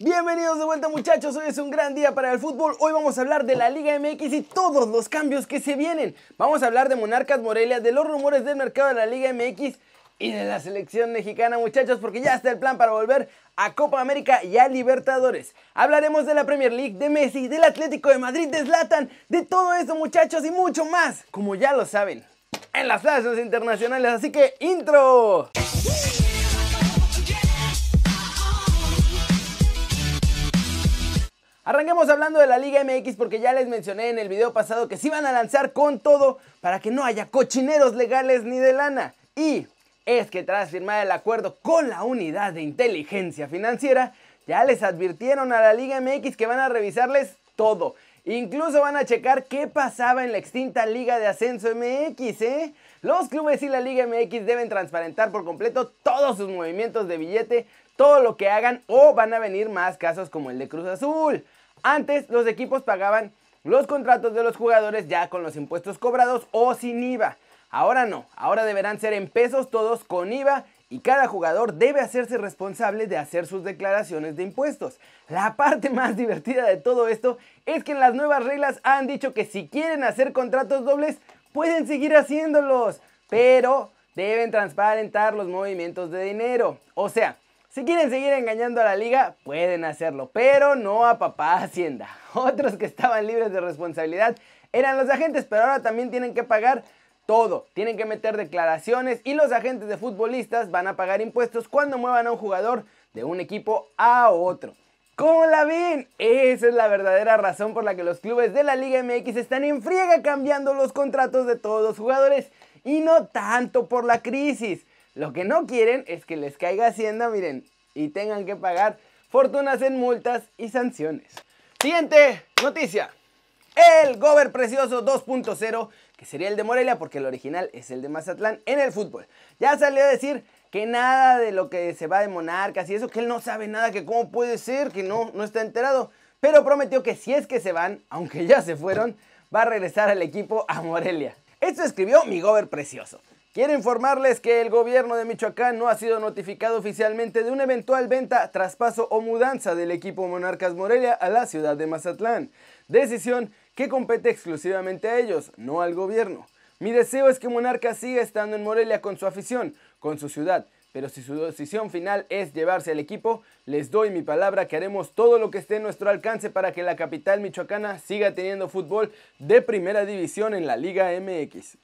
Bienvenidos de vuelta muchachos, hoy es un gran día para el fútbol, hoy vamos a hablar de la Liga MX y todos los cambios que se vienen. Vamos a hablar de Monarcas Morelia, de los rumores del mercado de la Liga MX y de la selección mexicana muchachos, porque ya está el plan para volver a Copa América y a Libertadores. Hablaremos de la Premier League, de Messi, del Atlético de Madrid, de Zlatan, de todo eso muchachos y mucho más, como ya lo saben, en las plazas internacionales, así que intro. Arranquemos hablando de la Liga MX porque ya les mencioné en el video pasado que se iban a lanzar con todo para que no haya cochineros legales ni de lana. Y es que tras firmar el acuerdo con la unidad de inteligencia financiera, ya les advirtieron a la Liga MX que van a revisarles todo. Incluso van a checar qué pasaba en la extinta Liga de Ascenso MX, ¿eh? Los clubes y la Liga MX deben transparentar por completo todos sus movimientos de billete, todo lo que hagan o van a venir más casos como el de Cruz Azul. Antes los equipos pagaban los contratos de los jugadores ya con los impuestos cobrados o sin IVA. Ahora no, ahora deberán ser en pesos todos con IVA y cada jugador debe hacerse responsable de hacer sus declaraciones de impuestos. La parte más divertida de todo esto es que en las nuevas reglas han dicho que si quieren hacer contratos dobles pueden seguir haciéndolos, pero deben transparentar los movimientos de dinero. O sea, si quieren seguir engañando a la liga, pueden hacerlo, pero no a papá Hacienda. Otros que estaban libres de responsabilidad eran los agentes, pero ahora también tienen que pagar todo. Tienen que meter declaraciones y los agentes de futbolistas van a pagar impuestos cuando muevan a un jugador de un equipo a otro. ¿Cómo la ven? Esa es la verdadera razón por la que los clubes de la Liga MX están en friega cambiando los contratos de todos los jugadores y no tanto por la crisis. Lo que no quieren es que les caiga Hacienda, miren, y tengan que pagar fortunas en multas y sanciones. Siguiente noticia. El Gober Precioso 2.0, que sería el de Morelia porque el original es el de Mazatlán en el fútbol. Ya salió a decir que nada de lo que se va de Monarcas y eso, que él no sabe nada, que cómo puede ser, que no, no está enterado. Pero prometió que si es que se van, aunque ya se fueron, va a regresar al equipo a Morelia. Esto escribió mi Gober Precioso. Quiero informarles que el gobierno de Michoacán no ha sido notificado oficialmente de una eventual venta, traspaso o mudanza del equipo Monarcas Morelia a la ciudad de Mazatlán. Decisión que compete exclusivamente a ellos, no al gobierno. Mi deseo es que Monarcas siga estando en Morelia con su afición, con su ciudad, pero si su decisión final es llevarse al equipo, les doy mi palabra que haremos todo lo que esté en nuestro alcance para que la capital michoacana siga teniendo fútbol de primera división en la Liga MX.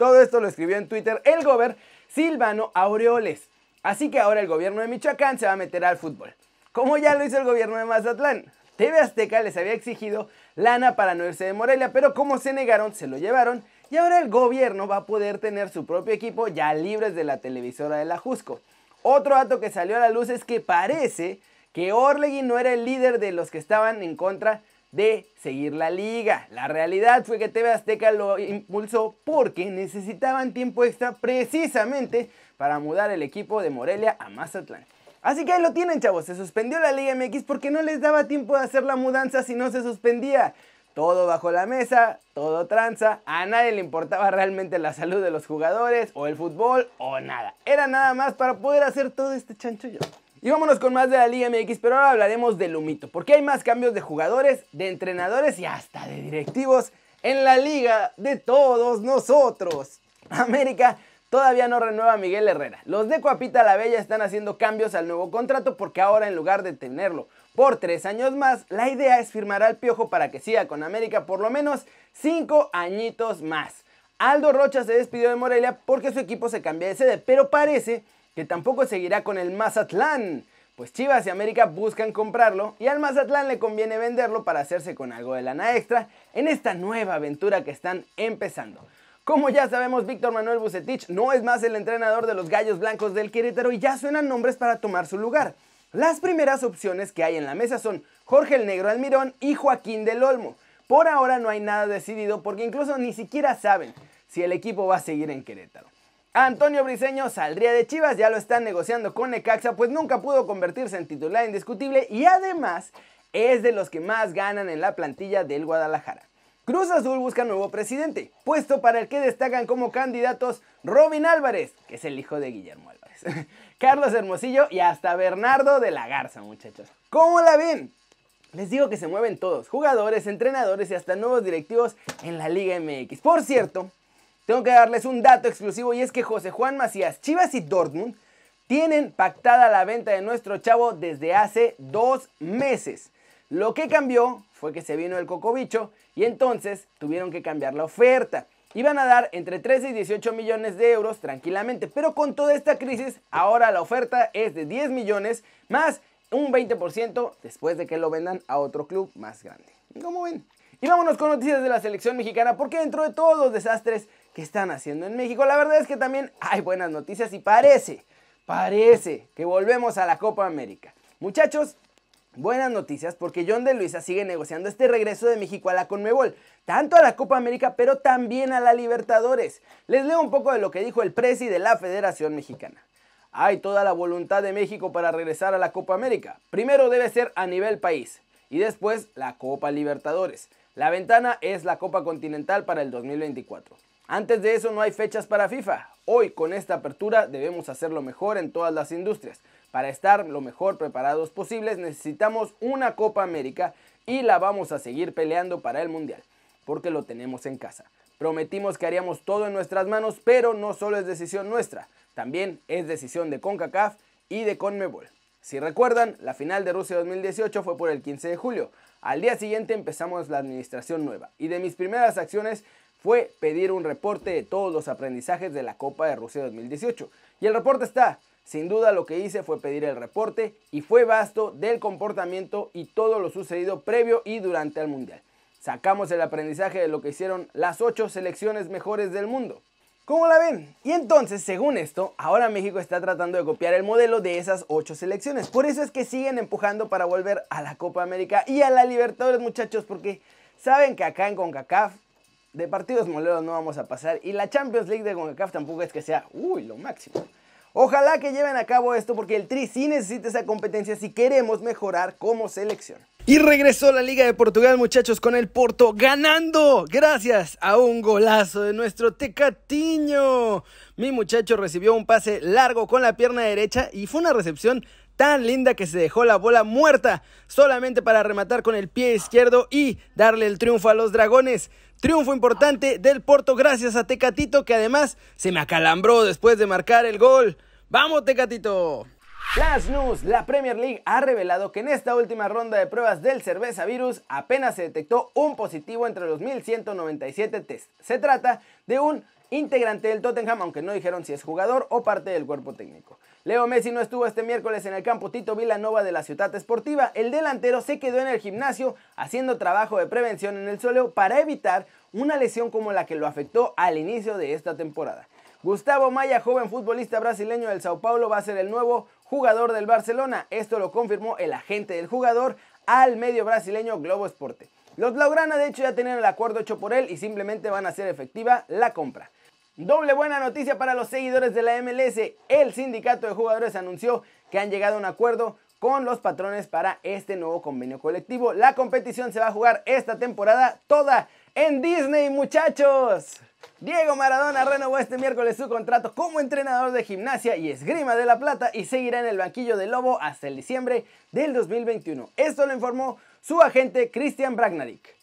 Todo esto lo escribió en Twitter el gober Silvano Aureoles. Así que ahora el gobierno de Michoacán se va a meter al fútbol. Como ya lo hizo el gobierno de Mazatlán. TV Azteca les había exigido lana para no irse de Morelia, pero como se negaron, se lo llevaron y ahora el gobierno va a poder tener su propio equipo ya libres de la televisora de la Jusco. Otro dato que salió a la luz es que parece que Orlegui no era el líder de los que estaban en contra de seguir la liga. La realidad fue que TV Azteca lo impulsó porque necesitaban tiempo extra precisamente para mudar el equipo de Morelia a Mazatlán. Así que ahí lo tienen chavos, se suspendió la Liga MX porque no les daba tiempo de hacer la mudanza si no se suspendía. Todo bajo la mesa, todo tranza, a nadie le importaba realmente la salud de los jugadores o el fútbol o nada. Era nada más para poder hacer todo este chanchullo. Y vámonos con más de la Liga MX, pero ahora hablaremos del humito, porque hay más cambios de jugadores, de entrenadores y hasta de directivos en la liga de todos nosotros. América todavía no renueva a Miguel Herrera. Los de Coapita la Bella están haciendo cambios al nuevo contrato porque ahora en lugar de tenerlo por tres años más, la idea es firmar al Piojo para que siga con América por lo menos cinco añitos más. Aldo Rocha se despidió de Morelia porque su equipo se cambia de sede, pero parece que tampoco seguirá con el Mazatlán, pues Chivas y América buscan comprarlo y al Mazatlán le conviene venderlo para hacerse con algo de lana extra en esta nueva aventura que están empezando. Como ya sabemos, Víctor Manuel Bucetich no es más el entrenador de los Gallos Blancos del Querétaro y ya suenan nombres para tomar su lugar. Las primeras opciones que hay en la mesa son Jorge el Negro Almirón y Joaquín del Olmo. Por ahora no hay nada decidido porque incluso ni siquiera saben si el equipo va a seguir en Querétaro. Antonio Briseño saldría de Chivas, ya lo están negociando con Necaxa, pues nunca pudo convertirse en titular indiscutible y además es de los que más ganan en la plantilla del Guadalajara. Cruz Azul busca nuevo presidente, puesto para el que destacan como candidatos Robin Álvarez, que es el hijo de Guillermo Álvarez, Carlos Hermosillo y hasta Bernardo de la Garza, muchachos. ¿Cómo la ven? Les digo que se mueven todos, jugadores, entrenadores y hasta nuevos directivos en la Liga MX. Por cierto, tengo que darles un dato exclusivo y es que José Juan Macías, Chivas y Dortmund tienen pactada la venta de nuestro chavo desde hace dos meses. Lo que cambió fue que se vino el cocobicho y entonces tuvieron que cambiar la oferta. Iban a dar entre 13 y 18 millones de euros tranquilamente, pero con toda esta crisis ahora la oferta es de 10 millones más un 20% después de que lo vendan a otro club más grande. ¿Cómo ven? Y vámonos con noticias de la selección mexicana, porque dentro de todos los desastres están haciendo en México, la verdad es que también hay buenas noticias y parece, parece que volvemos a la Copa América. Muchachos, Buenas noticias porque John de Luisa sigue negociando este regreso de México a la Conmebol, tanto a la Copa América pero también a la Libertadores. Les leo un poco de lo que dijo el presi de la Federación Mexicana. Hay toda la voluntad de México para regresar a la Copa América. Primero debe ser a nivel país y después la Copa Libertadores. La ventana es la Copa Continental para el 2024. Antes de eso no hay fechas para FIFA. Hoy con esta apertura debemos hacerlo mejor en todas las industrias. Para estar lo mejor preparados posibles necesitamos una Copa América y la vamos a seguir peleando para el Mundial, porque lo tenemos en casa. Prometimos que haríamos todo en nuestras manos, pero no solo es decisión nuestra. También es decisión de CONCACAF y de CONMEBOL. Si recuerdan, la final de Rusia 2018 fue por el 15 de julio. Al día siguiente empezamos la administración nueva y de mis primeras acciones fue pedir un reporte de todos los aprendizajes de la Copa de Rusia 2018. Y el reporte está. Sin duda lo que hice fue pedir el reporte y fue vasto del comportamiento y todo lo sucedido previo y durante el Mundial. Sacamos el aprendizaje de lo que hicieron las ocho selecciones mejores del mundo. ¿Cómo la ven? Y entonces, según esto, ahora México está tratando de copiar el modelo de esas ocho selecciones. Por eso es que siguen empujando para volver a la Copa América y a la Libertadores, muchachos, porque saben que acá en CONCACAF de partidos moleros no vamos a pasar y la Champions League de CONCACAF tampoco es que sea, uy, lo máximo. Ojalá que lleven a cabo esto porque el Tri sí necesita esa competencia si queremos mejorar como selección. Y regresó la Liga de Portugal, muchachos, con el Porto ganando gracias a un golazo de nuestro Tecatiño. Mi muchacho recibió un pase largo con la pierna derecha y fue una recepción tan linda que se dejó la bola muerta solamente para rematar con el pie izquierdo y darle el triunfo a los dragones. Triunfo importante del Porto gracias a Tecatito que además se me acalambró después de marcar el gol. ¡Vamos Tecatito! Flash News, la Premier League ha revelado que en esta última ronda de pruebas del cerveza virus apenas se detectó un positivo entre los 1197 test. Se trata de un integrante del Tottenham, aunque no dijeron si es jugador o parte del cuerpo técnico. Leo Messi no estuvo este miércoles en el campo Tito Villanova de la Ciudad Esportiva. El delantero se quedó en el gimnasio haciendo trabajo de prevención en el suelo para evitar una lesión como la que lo afectó al inicio de esta temporada. Gustavo Maya, joven futbolista brasileño del Sao Paulo, va a ser el nuevo jugador del Barcelona. Esto lo confirmó el agente del jugador al medio brasileño Globo Esporte. Los Blaugrana de hecho ya tienen el acuerdo hecho por él y simplemente van a hacer efectiva la compra. Doble buena noticia para los seguidores de la MLS. El sindicato de jugadores anunció que han llegado a un acuerdo con los patrones para este nuevo convenio colectivo. La competición se va a jugar esta temporada toda en Disney, muchachos. Diego Maradona renovó este miércoles su contrato como entrenador de gimnasia y esgrima de la plata y seguirá en el banquillo de Lobo hasta el diciembre del 2021. Esto lo informó su agente Christian Bragnarik.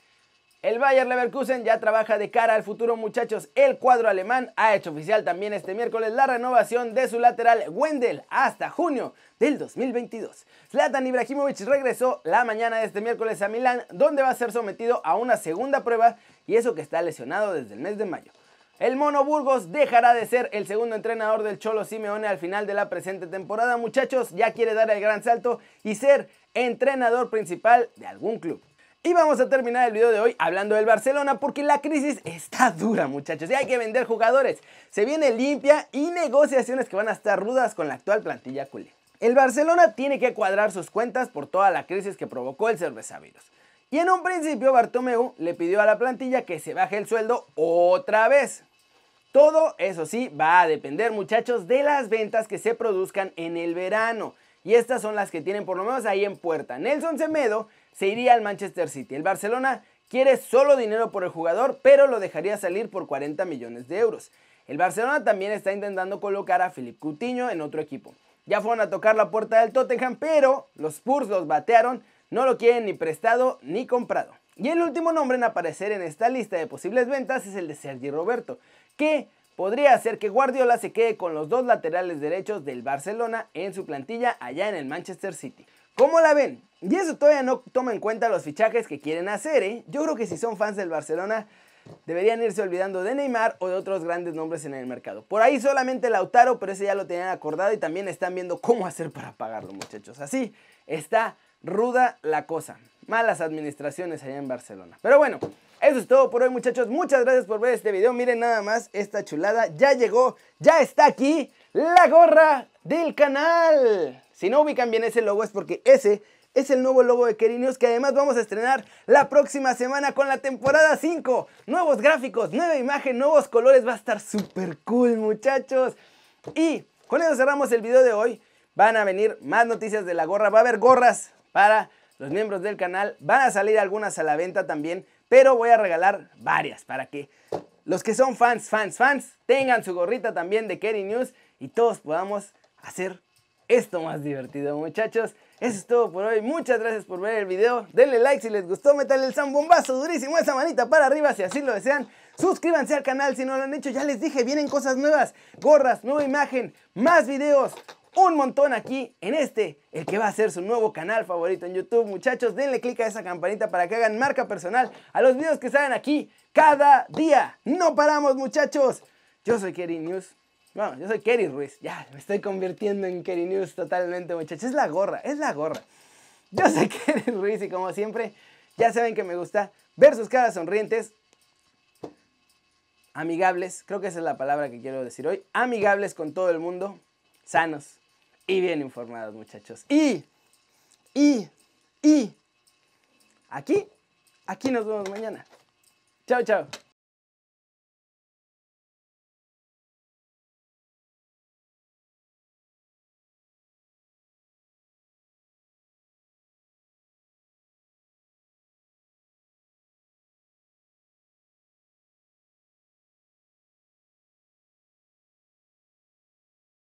El Bayer Leverkusen ya trabaja de cara al futuro muchachos. El cuadro alemán ha hecho oficial también este miércoles la renovación de su lateral Wendel hasta junio del 2022. Zlatan Ibrahimovic regresó la mañana de este miércoles a Milán donde va a ser sometido a una segunda prueba y eso que está lesionado desde el mes de mayo. El Mono Burgos dejará de ser el segundo entrenador del Cholo Simeone al final de la presente temporada. Muchachos, ya quiere dar el gran salto y ser entrenador principal de algún club. Y vamos a terminar el video de hoy hablando del Barcelona porque la crisis está dura muchachos y hay que vender jugadores. Se viene limpia y negociaciones que van a estar rudas con la actual plantilla culé. El Barcelona tiene que cuadrar sus cuentas por toda la crisis que provocó el cervezavirus. Y en un principio Bartomeu le pidió a la plantilla que se baje el sueldo otra vez. Todo, eso sí, va a depender muchachos de las ventas que se produzcan en el verano. Y estas son las que tienen por lo menos ahí en puerta. Nelson Semedo se iría al Manchester City. El Barcelona quiere solo dinero por el jugador, pero lo dejaría salir por 40 millones de euros. El Barcelona también está intentando colocar a Philippe Coutinho en otro equipo. Ya fueron a tocar la puerta del Tottenham, pero los Spurs los batearon, no lo quieren ni prestado ni comprado. Y el último nombre en aparecer en esta lista de posibles ventas es el de Sergi Roberto, que podría hacer que Guardiola se quede con los dos laterales derechos del Barcelona en su plantilla allá en el Manchester City. ¿Cómo la ven? Y eso todavía no toma en cuenta los fichajes que quieren hacer, ¿eh? Yo creo que si son fans del Barcelona, deberían irse olvidando de Neymar o de otros grandes nombres en el mercado. Por ahí solamente Lautaro, pero ese ya lo tenían acordado y también están viendo cómo hacer para pagarlo, muchachos. Así está ruda la cosa. Malas administraciones allá en Barcelona. Pero bueno, eso es todo por hoy, muchachos. Muchas gracias por ver este video. Miren nada más esta chulada. Ya llegó, ya está aquí la gorra del canal. Si no ubican bien ese logo es porque ese es el nuevo logo de Kerry News que además vamos a estrenar la próxima semana con la temporada 5. Nuevos gráficos, nueva imagen, nuevos colores. Va a estar súper cool muchachos. Y con eso cerramos el video de hoy. Van a venir más noticias de la gorra. Va a haber gorras para los miembros del canal. Van a salir algunas a la venta también. Pero voy a regalar varias para que los que son fans, fans, fans tengan su gorrita también de Kerry News y todos podamos hacer esto más divertido, muchachos. Eso es todo por hoy. Muchas gracias por ver el video. Denle like si les gustó. Métanle el zambombazo durísimo. Esa manita para arriba si así lo desean. Suscríbanse al canal si no lo han hecho. Ya les dije, vienen cosas nuevas. Gorras, nueva imagen, más videos. Un montón aquí en este, el que va a ser su nuevo canal favorito en YouTube. Muchachos, denle click a esa campanita para que hagan marca personal a los videos que salen aquí cada día. No paramos, muchachos. Yo soy Kerry News. Bueno, yo soy Kerry Ruiz. Ya, me estoy convirtiendo en Kerry News totalmente, muchachos. Es la gorra, es la gorra. Yo soy Kerry Ruiz y como siempre, ya saben que me gusta ver sus caras sonrientes, amigables, creo que esa es la palabra que quiero decir hoy, amigables con todo el mundo, sanos y bien informados, muchachos. Y, y, y, aquí, aquí nos vemos mañana. Chao, chao.